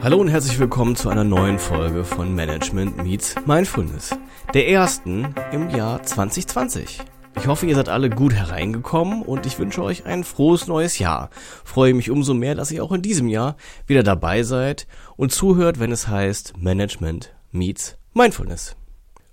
Hallo und herzlich willkommen zu einer neuen Folge von Management Meets Mindfulness. Der ersten im Jahr 2020. Ich hoffe, ihr seid alle gut hereingekommen und ich wünsche euch ein frohes neues Jahr. Freue mich umso mehr, dass ihr auch in diesem Jahr wieder dabei seid und zuhört, wenn es heißt Management Meets Mindfulness.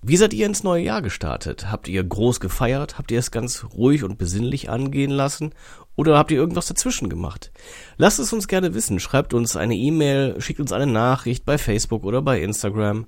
Wie seid ihr ins neue Jahr gestartet? Habt ihr groß gefeiert? Habt ihr es ganz ruhig und besinnlich angehen lassen? Oder habt ihr irgendwas dazwischen gemacht? Lasst es uns gerne wissen. Schreibt uns eine E-Mail, schickt uns eine Nachricht bei Facebook oder bei Instagram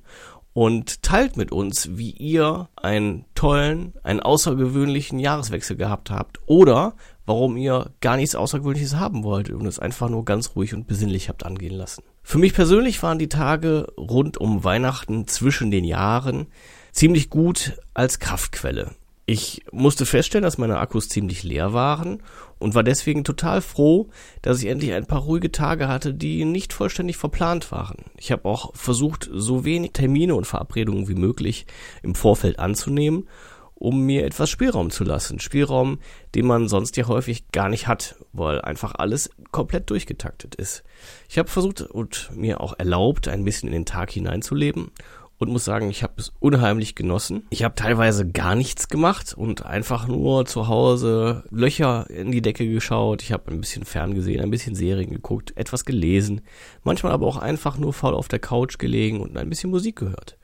und teilt mit uns, wie ihr einen tollen, einen außergewöhnlichen Jahreswechsel gehabt habt oder warum ihr gar nichts Außergewöhnliches haben wollt und es einfach nur ganz ruhig und besinnlich habt angehen lassen. Für mich persönlich waren die Tage rund um Weihnachten zwischen den Jahren ziemlich gut als Kraftquelle. Ich musste feststellen, dass meine Akkus ziemlich leer waren und war deswegen total froh, dass ich endlich ein paar ruhige Tage hatte, die nicht vollständig verplant waren. Ich habe auch versucht, so wenig Termine und Verabredungen wie möglich im Vorfeld anzunehmen, um mir etwas Spielraum zu lassen. Spielraum, den man sonst ja häufig gar nicht hat, weil einfach alles komplett durchgetaktet ist. Ich habe versucht und mir auch erlaubt, ein bisschen in den Tag hineinzuleben und muss sagen, ich habe es unheimlich genossen. Ich habe teilweise gar nichts gemacht und einfach nur zu Hause Löcher in die Decke geschaut. Ich habe ein bisschen ferngesehen, ein bisschen Serien geguckt, etwas gelesen, manchmal aber auch einfach nur faul auf der Couch gelegen und ein bisschen Musik gehört.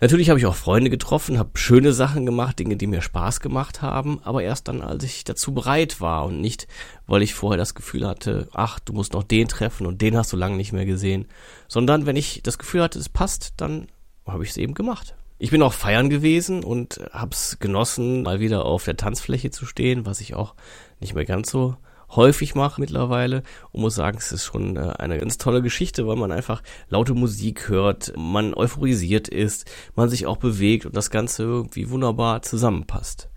Natürlich habe ich auch Freunde getroffen, habe schöne Sachen gemacht, Dinge, die mir Spaß gemacht haben, aber erst dann, als ich dazu bereit war und nicht, weil ich vorher das Gefühl hatte, ach, du musst noch den treffen und den hast du lange nicht mehr gesehen, sondern wenn ich das Gefühl hatte, es passt, dann habe ich es eben gemacht. Ich bin auch feiern gewesen und hab's genossen, mal wieder auf der Tanzfläche zu stehen, was ich auch nicht mehr ganz so häufig mache mittlerweile und muss sagen, es ist schon äh, eine ganz tolle Geschichte, weil man einfach laute Musik hört, man euphorisiert ist, man sich auch bewegt und das Ganze irgendwie wunderbar zusammenpasst.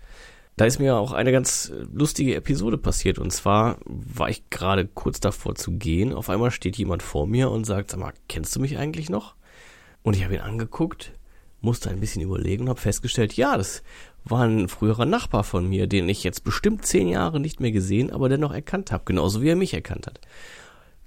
Da ist mir auch eine ganz lustige Episode passiert und zwar war ich gerade kurz davor zu gehen, auf einmal steht jemand vor mir und sagt, sag mal, kennst du mich eigentlich noch? Und ich habe ihn angeguckt, musste ein bisschen überlegen und habe festgestellt, ja, das war ein früherer Nachbar von mir, den ich jetzt bestimmt zehn Jahre nicht mehr gesehen, aber dennoch erkannt habe, genauso wie er mich erkannt hat.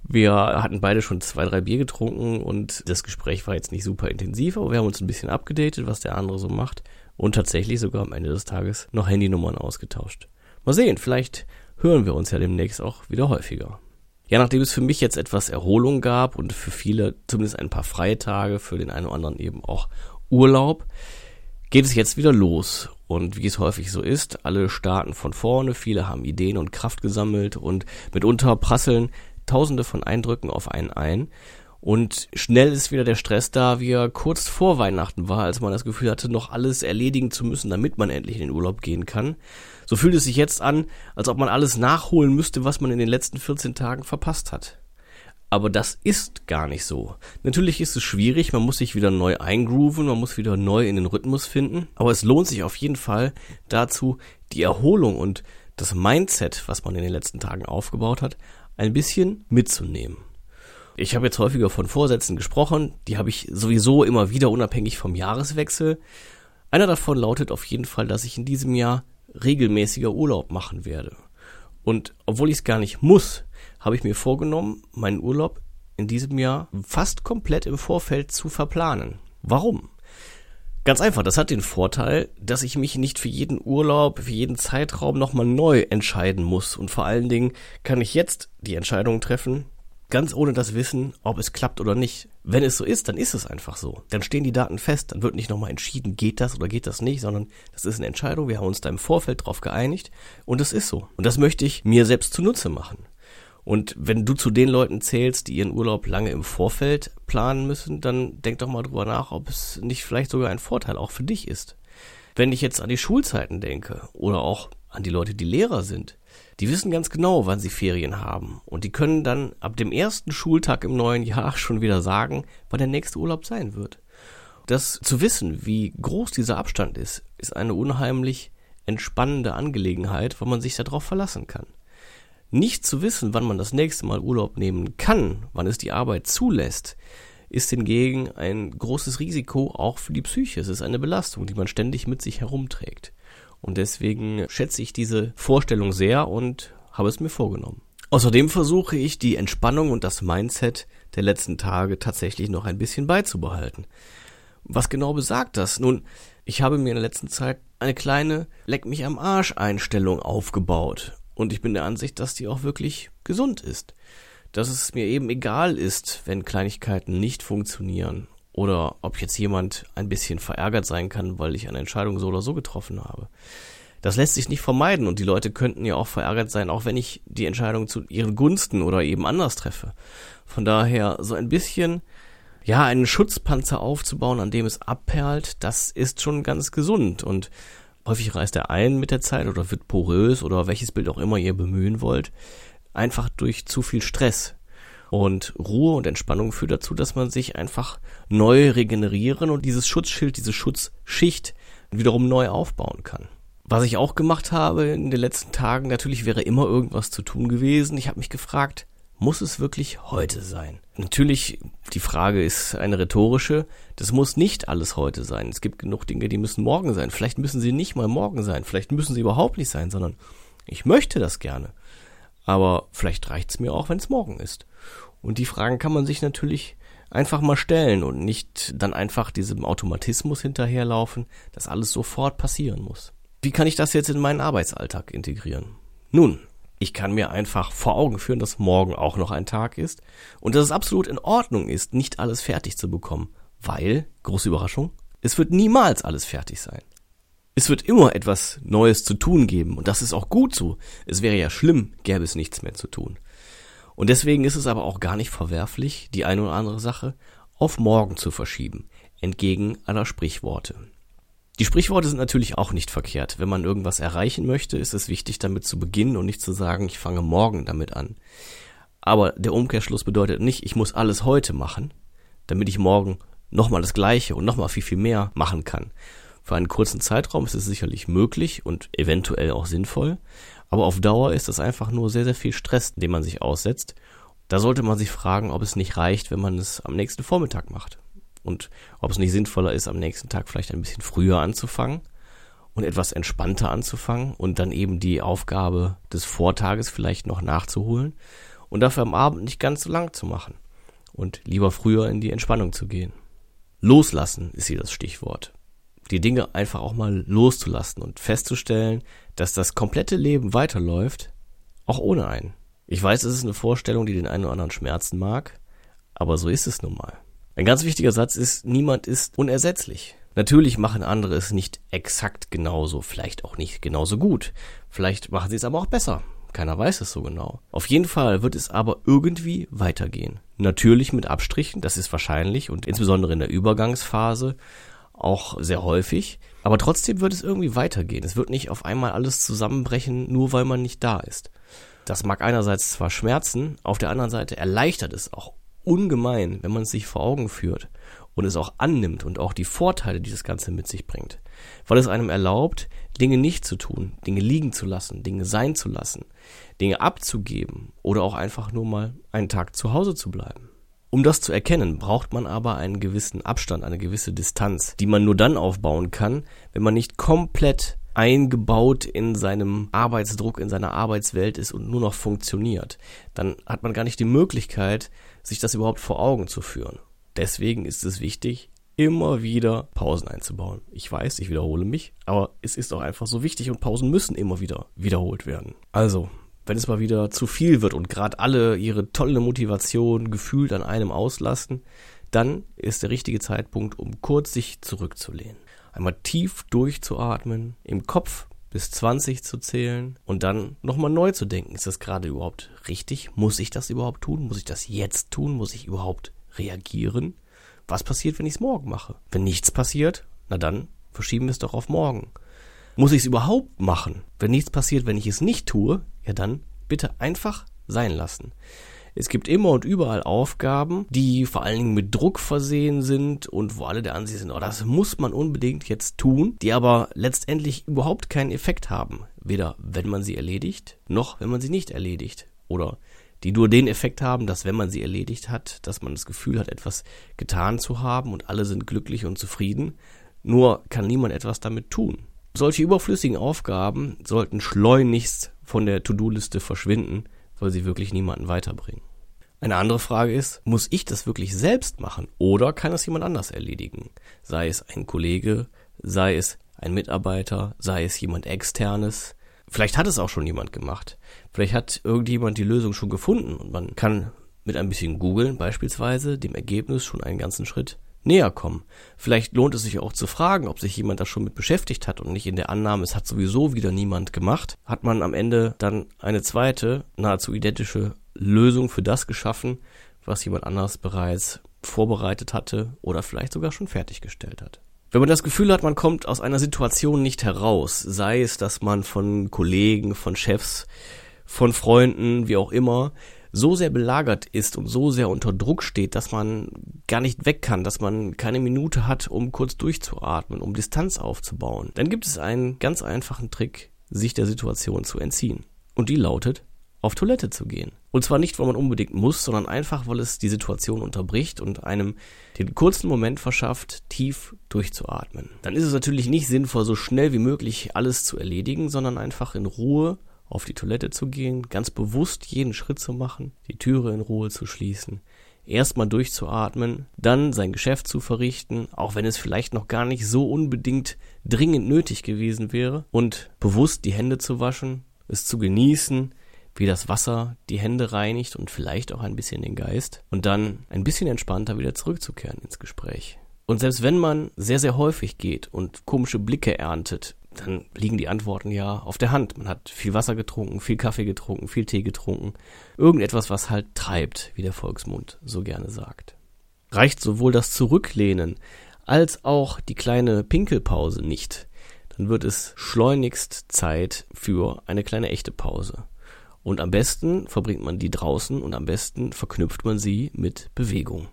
Wir hatten beide schon zwei, drei Bier getrunken und das Gespräch war jetzt nicht super intensiv, aber wir haben uns ein bisschen abgedatet, was der andere so macht und tatsächlich sogar am Ende des Tages noch Handynummern ausgetauscht. Mal sehen, vielleicht hören wir uns ja demnächst auch wieder häufiger. Ja, nachdem es für mich jetzt etwas Erholung gab und für viele zumindest ein paar freie Tage, für den einen oder anderen eben auch Urlaub, geht es jetzt wieder los. Und wie es häufig so ist, alle starten von vorne, viele haben Ideen und Kraft gesammelt und mitunter prasseln tausende von Eindrücken auf einen ein. Und schnell ist wieder der Stress da, wie er kurz vor Weihnachten war, als man das Gefühl hatte, noch alles erledigen zu müssen, damit man endlich in den Urlaub gehen kann. So fühlt es sich jetzt an, als ob man alles nachholen müsste, was man in den letzten 14 Tagen verpasst hat. Aber das ist gar nicht so. Natürlich ist es schwierig, man muss sich wieder neu eingrooven, man muss wieder neu in den Rhythmus finden, aber es lohnt sich auf jeden Fall dazu, die Erholung und das Mindset, was man in den letzten Tagen aufgebaut hat, ein bisschen mitzunehmen. Ich habe jetzt häufiger von Vorsätzen gesprochen, die habe ich sowieso immer wieder unabhängig vom Jahreswechsel. Einer davon lautet auf jeden Fall, dass ich in diesem Jahr regelmäßiger Urlaub machen werde. Und obwohl ich es gar nicht muss, habe ich mir vorgenommen, meinen Urlaub in diesem Jahr fast komplett im Vorfeld zu verplanen. Warum? Ganz einfach, das hat den Vorteil, dass ich mich nicht für jeden Urlaub, für jeden Zeitraum nochmal neu entscheiden muss. Und vor allen Dingen kann ich jetzt die Entscheidung treffen, ganz ohne das Wissen, ob es klappt oder nicht. Wenn es so ist, dann ist es einfach so. Dann stehen die Daten fest, dann wird nicht nochmal entschieden, geht das oder geht das nicht, sondern das ist eine Entscheidung, wir haben uns da im Vorfeld drauf geeinigt und es ist so. Und das möchte ich mir selbst zunutze machen. Und wenn du zu den Leuten zählst, die ihren Urlaub lange im Vorfeld planen müssen, dann denk doch mal drüber nach, ob es nicht vielleicht sogar ein Vorteil auch für dich ist. Wenn ich jetzt an die Schulzeiten denke oder auch an die Leute, die Lehrer sind, die wissen ganz genau, wann sie Ferien haben. Und die können dann ab dem ersten Schultag im neuen Jahr schon wieder sagen, wann der nächste Urlaub sein wird. Das zu wissen, wie groß dieser Abstand ist, ist eine unheimlich entspannende Angelegenheit, weil man sich darauf verlassen kann. Nicht zu wissen, wann man das nächste Mal Urlaub nehmen kann, wann es die Arbeit zulässt, ist hingegen ein großes Risiko auch für die Psyche. Es ist eine Belastung, die man ständig mit sich herumträgt. Und deswegen schätze ich diese Vorstellung sehr und habe es mir vorgenommen. Außerdem versuche ich, die Entspannung und das Mindset der letzten Tage tatsächlich noch ein bisschen beizubehalten. Was genau besagt das? Nun, ich habe mir in der letzten Zeit eine kleine Leck mich am Arsch Einstellung aufgebaut. Und ich bin der Ansicht, dass die auch wirklich gesund ist. Dass es mir eben egal ist, wenn Kleinigkeiten nicht funktionieren. Oder ob jetzt jemand ein bisschen verärgert sein kann, weil ich eine Entscheidung so oder so getroffen habe. Das lässt sich nicht vermeiden und die Leute könnten ja auch verärgert sein, auch wenn ich die Entscheidung zu ihren Gunsten oder eben anders treffe. Von daher so ein bisschen ja, einen Schutzpanzer aufzubauen, an dem es abperlt, das ist schon ganz gesund und häufig reißt er ein mit der Zeit oder wird porös oder welches Bild auch immer ihr bemühen wollt, einfach durch zu viel Stress. Und Ruhe und Entspannung führt dazu, dass man sich einfach neu regenerieren und dieses Schutzschild, diese Schutzschicht wiederum neu aufbauen kann. Was ich auch gemacht habe in den letzten Tagen, natürlich wäre immer irgendwas zu tun gewesen. Ich habe mich gefragt, muss es wirklich heute sein? Natürlich, die Frage ist eine rhetorische. Das muss nicht alles heute sein. Es gibt genug Dinge, die müssen morgen sein. Vielleicht müssen sie nicht mal morgen sein. Vielleicht müssen sie überhaupt nicht sein, sondern ich möchte das gerne. Aber vielleicht reicht es mir auch, wenn es morgen ist. Und die Fragen kann man sich natürlich einfach mal stellen und nicht dann einfach diesem Automatismus hinterherlaufen, dass alles sofort passieren muss. Wie kann ich das jetzt in meinen Arbeitsalltag integrieren? Nun, ich kann mir einfach vor Augen führen, dass morgen auch noch ein Tag ist und dass es absolut in Ordnung ist, nicht alles fertig zu bekommen, weil, große Überraschung, es wird niemals alles fertig sein. Es wird immer etwas Neues zu tun geben und das ist auch gut so. Es wäre ja schlimm, gäbe es nichts mehr zu tun. Und deswegen ist es aber auch gar nicht verwerflich, die eine oder andere Sache auf morgen zu verschieben, entgegen aller Sprichworte. Die Sprichworte sind natürlich auch nicht verkehrt. Wenn man irgendwas erreichen möchte, ist es wichtig, damit zu beginnen und nicht zu sagen, ich fange morgen damit an. Aber der Umkehrschluss bedeutet nicht, ich muss alles heute machen, damit ich morgen nochmal das Gleiche und nochmal viel, viel mehr machen kann. Für einen kurzen Zeitraum ist es sicherlich möglich und eventuell auch sinnvoll, aber auf Dauer ist das einfach nur sehr, sehr viel Stress, dem man sich aussetzt. Da sollte man sich fragen, ob es nicht reicht, wenn man es am nächsten Vormittag macht und ob es nicht sinnvoller ist, am nächsten Tag vielleicht ein bisschen früher anzufangen und etwas entspannter anzufangen und dann eben die Aufgabe des Vortages vielleicht noch nachzuholen und dafür am Abend nicht ganz so lang zu machen und lieber früher in die Entspannung zu gehen. Loslassen ist hier das Stichwort. Die Dinge einfach auch mal loszulassen und festzustellen, dass das komplette Leben weiterläuft, auch ohne einen. Ich weiß, es ist eine Vorstellung, die den einen oder anderen schmerzen mag, aber so ist es nun mal. Ein ganz wichtiger Satz ist, niemand ist unersetzlich. Natürlich machen andere es nicht exakt genauso, vielleicht auch nicht genauso gut. Vielleicht machen sie es aber auch besser. Keiner weiß es so genau. Auf jeden Fall wird es aber irgendwie weitergehen. Natürlich mit Abstrichen, das ist wahrscheinlich und insbesondere in der Übergangsphase auch sehr häufig. Aber trotzdem wird es irgendwie weitergehen. Es wird nicht auf einmal alles zusammenbrechen, nur weil man nicht da ist. Das mag einerseits zwar schmerzen, auf der anderen Seite erleichtert es auch ungemein, wenn man es sich vor Augen führt und es auch annimmt und auch die Vorteile, die das Ganze mit sich bringt. Weil es einem erlaubt, Dinge nicht zu tun, Dinge liegen zu lassen, Dinge sein zu lassen, Dinge abzugeben oder auch einfach nur mal einen Tag zu Hause zu bleiben. Um das zu erkennen, braucht man aber einen gewissen Abstand, eine gewisse Distanz, die man nur dann aufbauen kann, wenn man nicht komplett eingebaut in seinem Arbeitsdruck, in seiner Arbeitswelt ist und nur noch funktioniert. Dann hat man gar nicht die Möglichkeit, sich das überhaupt vor Augen zu führen. Deswegen ist es wichtig, immer wieder Pausen einzubauen. Ich weiß, ich wiederhole mich, aber es ist auch einfach so wichtig und Pausen müssen immer wieder wiederholt werden. Also, wenn es mal wieder zu viel wird und gerade alle ihre tolle Motivation gefühlt an einem auslassen, dann ist der richtige Zeitpunkt, um kurz sich zurückzulehnen. Einmal tief durchzuatmen, im Kopf bis 20 zu zählen und dann nochmal neu zu denken. Ist das gerade überhaupt richtig? Muss ich das überhaupt tun? Muss ich das jetzt tun? Muss ich überhaupt reagieren? Was passiert, wenn ich es morgen mache? Wenn nichts passiert, na dann verschieben wir es doch auf morgen. Muss ich es überhaupt machen? Wenn nichts passiert, wenn ich es nicht tue, ja dann bitte einfach sein lassen. Es gibt immer und überall Aufgaben, die vor allen Dingen mit Druck versehen sind und wo alle der Ansicht sind, oh, das muss man unbedingt jetzt tun, die aber letztendlich überhaupt keinen Effekt haben. Weder wenn man sie erledigt, noch wenn man sie nicht erledigt. Oder die nur den Effekt haben, dass wenn man sie erledigt hat, dass man das Gefühl hat, etwas getan zu haben und alle sind glücklich und zufrieden. Nur kann niemand etwas damit tun. Solche überflüssigen Aufgaben sollten schleunigst von der To-Do-Liste verschwinden weil sie wirklich niemanden weiterbringen. Eine andere Frage ist, muss ich das wirklich selbst machen oder kann es jemand anders erledigen? Sei es ein Kollege, sei es ein Mitarbeiter, sei es jemand externes. Vielleicht hat es auch schon jemand gemacht. Vielleicht hat irgendjemand die Lösung schon gefunden und man kann mit ein bisschen googeln beispielsweise dem Ergebnis schon einen ganzen Schritt näher kommen. Vielleicht lohnt es sich auch zu fragen, ob sich jemand da schon mit beschäftigt hat und nicht in der Annahme, es hat sowieso wieder niemand gemacht, hat man am Ende dann eine zweite, nahezu identische Lösung für das geschaffen, was jemand anders bereits vorbereitet hatte oder vielleicht sogar schon fertiggestellt hat. Wenn man das Gefühl hat, man kommt aus einer Situation nicht heraus, sei es, dass man von Kollegen, von Chefs, von Freunden, wie auch immer, so sehr belagert ist und so sehr unter Druck steht, dass man gar nicht weg kann, dass man keine Minute hat, um kurz durchzuatmen, um Distanz aufzubauen, dann gibt es einen ganz einfachen Trick, sich der Situation zu entziehen. Und die lautet, auf Toilette zu gehen. Und zwar nicht, weil man unbedingt muss, sondern einfach, weil es die Situation unterbricht und einem den kurzen Moment verschafft, tief durchzuatmen. Dann ist es natürlich nicht sinnvoll, so schnell wie möglich alles zu erledigen, sondern einfach in Ruhe auf die Toilette zu gehen, ganz bewusst jeden Schritt zu machen, die Türe in Ruhe zu schließen, erstmal durchzuatmen, dann sein Geschäft zu verrichten, auch wenn es vielleicht noch gar nicht so unbedingt dringend nötig gewesen wäre, und bewusst die Hände zu waschen, es zu genießen, wie das Wasser die Hände reinigt und vielleicht auch ein bisschen den Geist und dann ein bisschen entspannter wieder zurückzukehren ins Gespräch. Und selbst wenn man sehr, sehr häufig geht und komische Blicke erntet, dann liegen die Antworten ja auf der Hand. Man hat viel Wasser getrunken, viel Kaffee getrunken, viel Tee getrunken. Irgendetwas, was halt treibt, wie der Volksmund so gerne sagt. Reicht sowohl das Zurücklehnen als auch die kleine Pinkelpause nicht, dann wird es schleunigst Zeit für eine kleine echte Pause. Und am besten verbringt man die draußen und am besten verknüpft man sie mit Bewegung.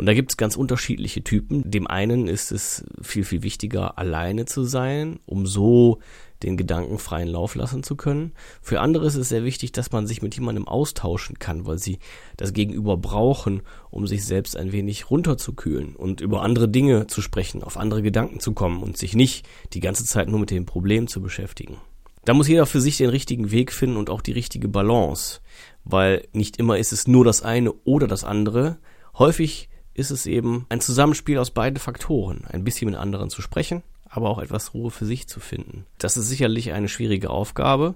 Und da gibt es ganz unterschiedliche Typen. Dem einen ist es viel, viel wichtiger, alleine zu sein, um so den Gedanken freien Lauf lassen zu können. Für andere ist es sehr wichtig, dass man sich mit jemandem austauschen kann, weil sie das Gegenüber brauchen, um sich selbst ein wenig runterzukühlen und über andere Dinge zu sprechen, auf andere Gedanken zu kommen und sich nicht die ganze Zeit nur mit dem Problem zu beschäftigen. Da muss jeder für sich den richtigen Weg finden und auch die richtige Balance, weil nicht immer ist es nur das eine oder das andere. Häufig ist es eben ein Zusammenspiel aus beiden Faktoren. Ein bisschen mit anderen zu sprechen, aber auch etwas Ruhe für sich zu finden. Das ist sicherlich eine schwierige Aufgabe,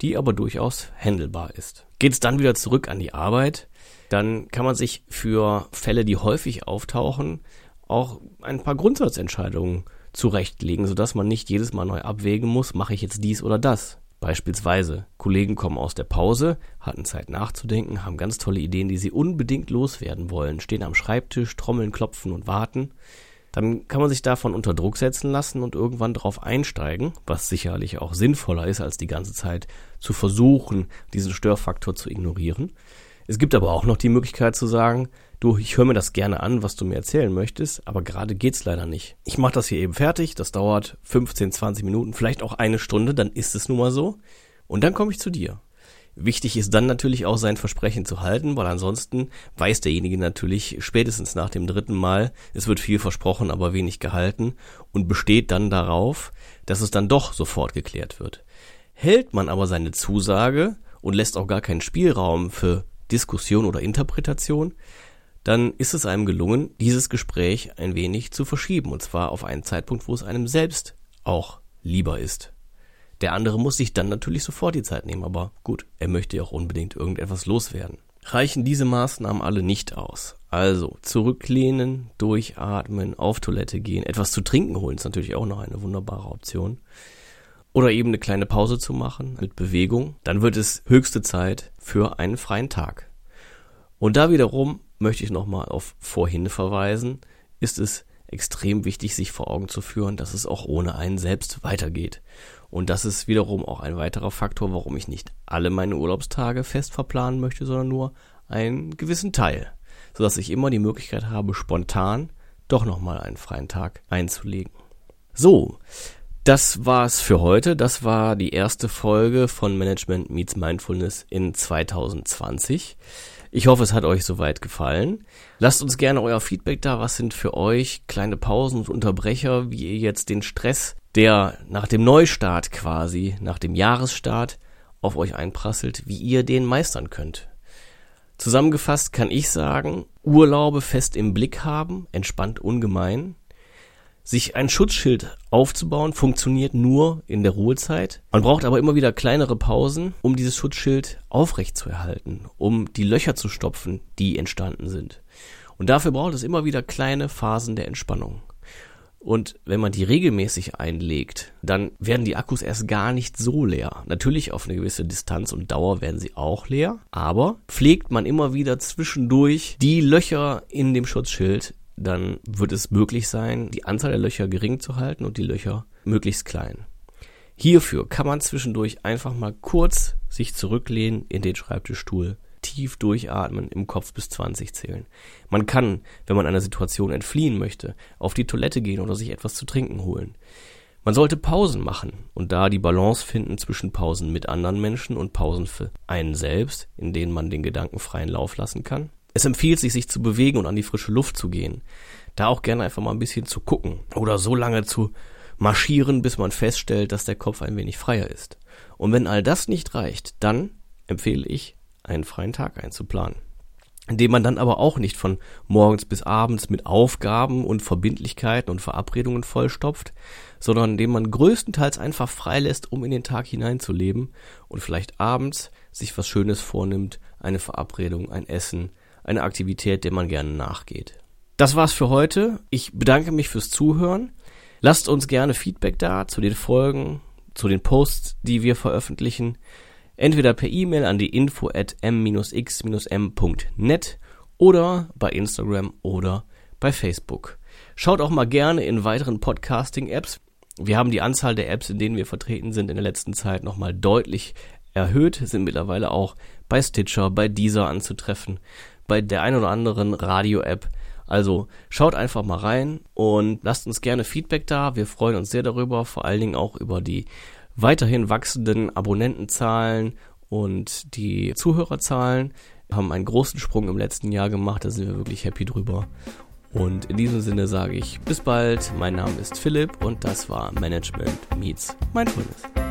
die aber durchaus handelbar ist. Geht es dann wieder zurück an die Arbeit, dann kann man sich für Fälle, die häufig auftauchen, auch ein paar Grundsatzentscheidungen zurechtlegen, sodass man nicht jedes Mal neu abwägen muss, mache ich jetzt dies oder das. Beispielsweise, Kollegen kommen aus der Pause, hatten Zeit nachzudenken, haben ganz tolle Ideen, die sie unbedingt loswerden wollen, stehen am Schreibtisch, trommeln, klopfen und warten. Dann kann man sich davon unter Druck setzen lassen und irgendwann darauf einsteigen, was sicherlich auch sinnvoller ist, als die ganze Zeit zu versuchen, diesen Störfaktor zu ignorieren. Es gibt aber auch noch die Möglichkeit zu sagen, du, ich höre mir das gerne an, was du mir erzählen möchtest, aber gerade geht's leider nicht. Ich mache das hier eben fertig, das dauert 15, 20 Minuten, vielleicht auch eine Stunde, dann ist es nun mal so. Und dann komme ich zu dir. Wichtig ist dann natürlich auch sein Versprechen zu halten, weil ansonsten weiß derjenige natürlich spätestens nach dem dritten Mal, es wird viel versprochen, aber wenig gehalten und besteht dann darauf, dass es dann doch sofort geklärt wird. Hält man aber seine Zusage und lässt auch gar keinen Spielraum für Diskussion oder Interpretation, dann ist es einem gelungen, dieses Gespräch ein wenig zu verschieben, und zwar auf einen Zeitpunkt, wo es einem selbst auch lieber ist. Der andere muss sich dann natürlich sofort die Zeit nehmen, aber gut, er möchte ja auch unbedingt irgendetwas loswerden. Reichen diese Maßnahmen alle nicht aus. Also zurücklehnen, durchatmen, auf Toilette gehen, etwas zu trinken holen ist natürlich auch noch eine wunderbare Option. Oder eben eine kleine Pause zu machen mit Bewegung. Dann wird es höchste Zeit für einen freien Tag. Und da wiederum möchte ich nochmal auf vorhin verweisen, ist es extrem wichtig, sich vor Augen zu führen, dass es auch ohne einen selbst weitergeht. Und das ist wiederum auch ein weiterer Faktor, warum ich nicht alle meine Urlaubstage fest verplanen möchte, sondern nur einen gewissen Teil, sodass ich immer die Möglichkeit habe, spontan doch nochmal einen freien Tag einzulegen. So, das war's für heute. Das war die erste Folge von Management Meets Mindfulness in 2020. Ich hoffe, es hat euch soweit gefallen. Lasst uns gerne euer Feedback da. Was sind für euch kleine Pausen und Unterbrecher, wie ihr jetzt den Stress, der nach dem Neustart quasi, nach dem Jahresstart, auf euch einprasselt, wie ihr den meistern könnt. Zusammengefasst kann ich sagen, Urlaube fest im Blick haben, entspannt ungemein. Sich ein Schutzschild aufzubauen funktioniert nur in der Ruhezeit. Man braucht aber immer wieder kleinere Pausen, um dieses Schutzschild aufrechtzuerhalten, um die Löcher zu stopfen, die entstanden sind. Und dafür braucht es immer wieder kleine Phasen der Entspannung. Und wenn man die regelmäßig einlegt, dann werden die Akkus erst gar nicht so leer. Natürlich auf eine gewisse Distanz und Dauer werden sie auch leer, aber pflegt man immer wieder zwischendurch die Löcher in dem Schutzschild, dann wird es möglich sein, die Anzahl der Löcher gering zu halten und die Löcher möglichst klein. Hierfür kann man zwischendurch einfach mal kurz sich zurücklehnen in den Schreibtischstuhl tief durchatmen, im Kopf bis 20 zählen. Man kann, wenn man einer Situation entfliehen möchte, auf die Toilette gehen oder sich etwas zu trinken holen. Man sollte Pausen machen und da die Balance finden zwischen Pausen mit anderen Menschen und Pausen für einen selbst, in denen man den Gedanken freien Lauf lassen kann. Es empfiehlt sich, sich zu bewegen und an die frische Luft zu gehen. Da auch gerne einfach mal ein bisschen zu gucken oder so lange zu marschieren, bis man feststellt, dass der Kopf ein wenig freier ist. Und wenn all das nicht reicht, dann empfehle ich, einen freien Tag einzuplanen. Indem man dann aber auch nicht von morgens bis abends mit Aufgaben und Verbindlichkeiten und Verabredungen vollstopft, sondern indem man größtenteils einfach freilässt, um in den Tag hineinzuleben und vielleicht abends sich was Schönes vornimmt, eine Verabredung, ein Essen, eine Aktivität, der man gerne nachgeht. Das war's für heute. Ich bedanke mich fürs Zuhören. Lasst uns gerne Feedback da zu den Folgen, zu den Posts, die wir veröffentlichen entweder per E-Mail an die info at m-x-m.net oder bei Instagram oder bei Facebook. Schaut auch mal gerne in weiteren Podcasting-Apps. Wir haben die Anzahl der Apps, in denen wir vertreten sind, in der letzten Zeit nochmal deutlich erhöht, sind mittlerweile auch bei Stitcher, bei Deezer anzutreffen, bei der ein oder anderen Radio-App. Also schaut einfach mal rein und lasst uns gerne Feedback da. Wir freuen uns sehr darüber, vor allen Dingen auch über die weiterhin wachsenden Abonnentenzahlen und die Zuhörerzahlen haben einen großen Sprung im letzten Jahr gemacht. Da sind wir wirklich happy drüber. Und in diesem Sinne sage ich bis bald. Mein Name ist Philipp und das war Management Meets Mindfulness.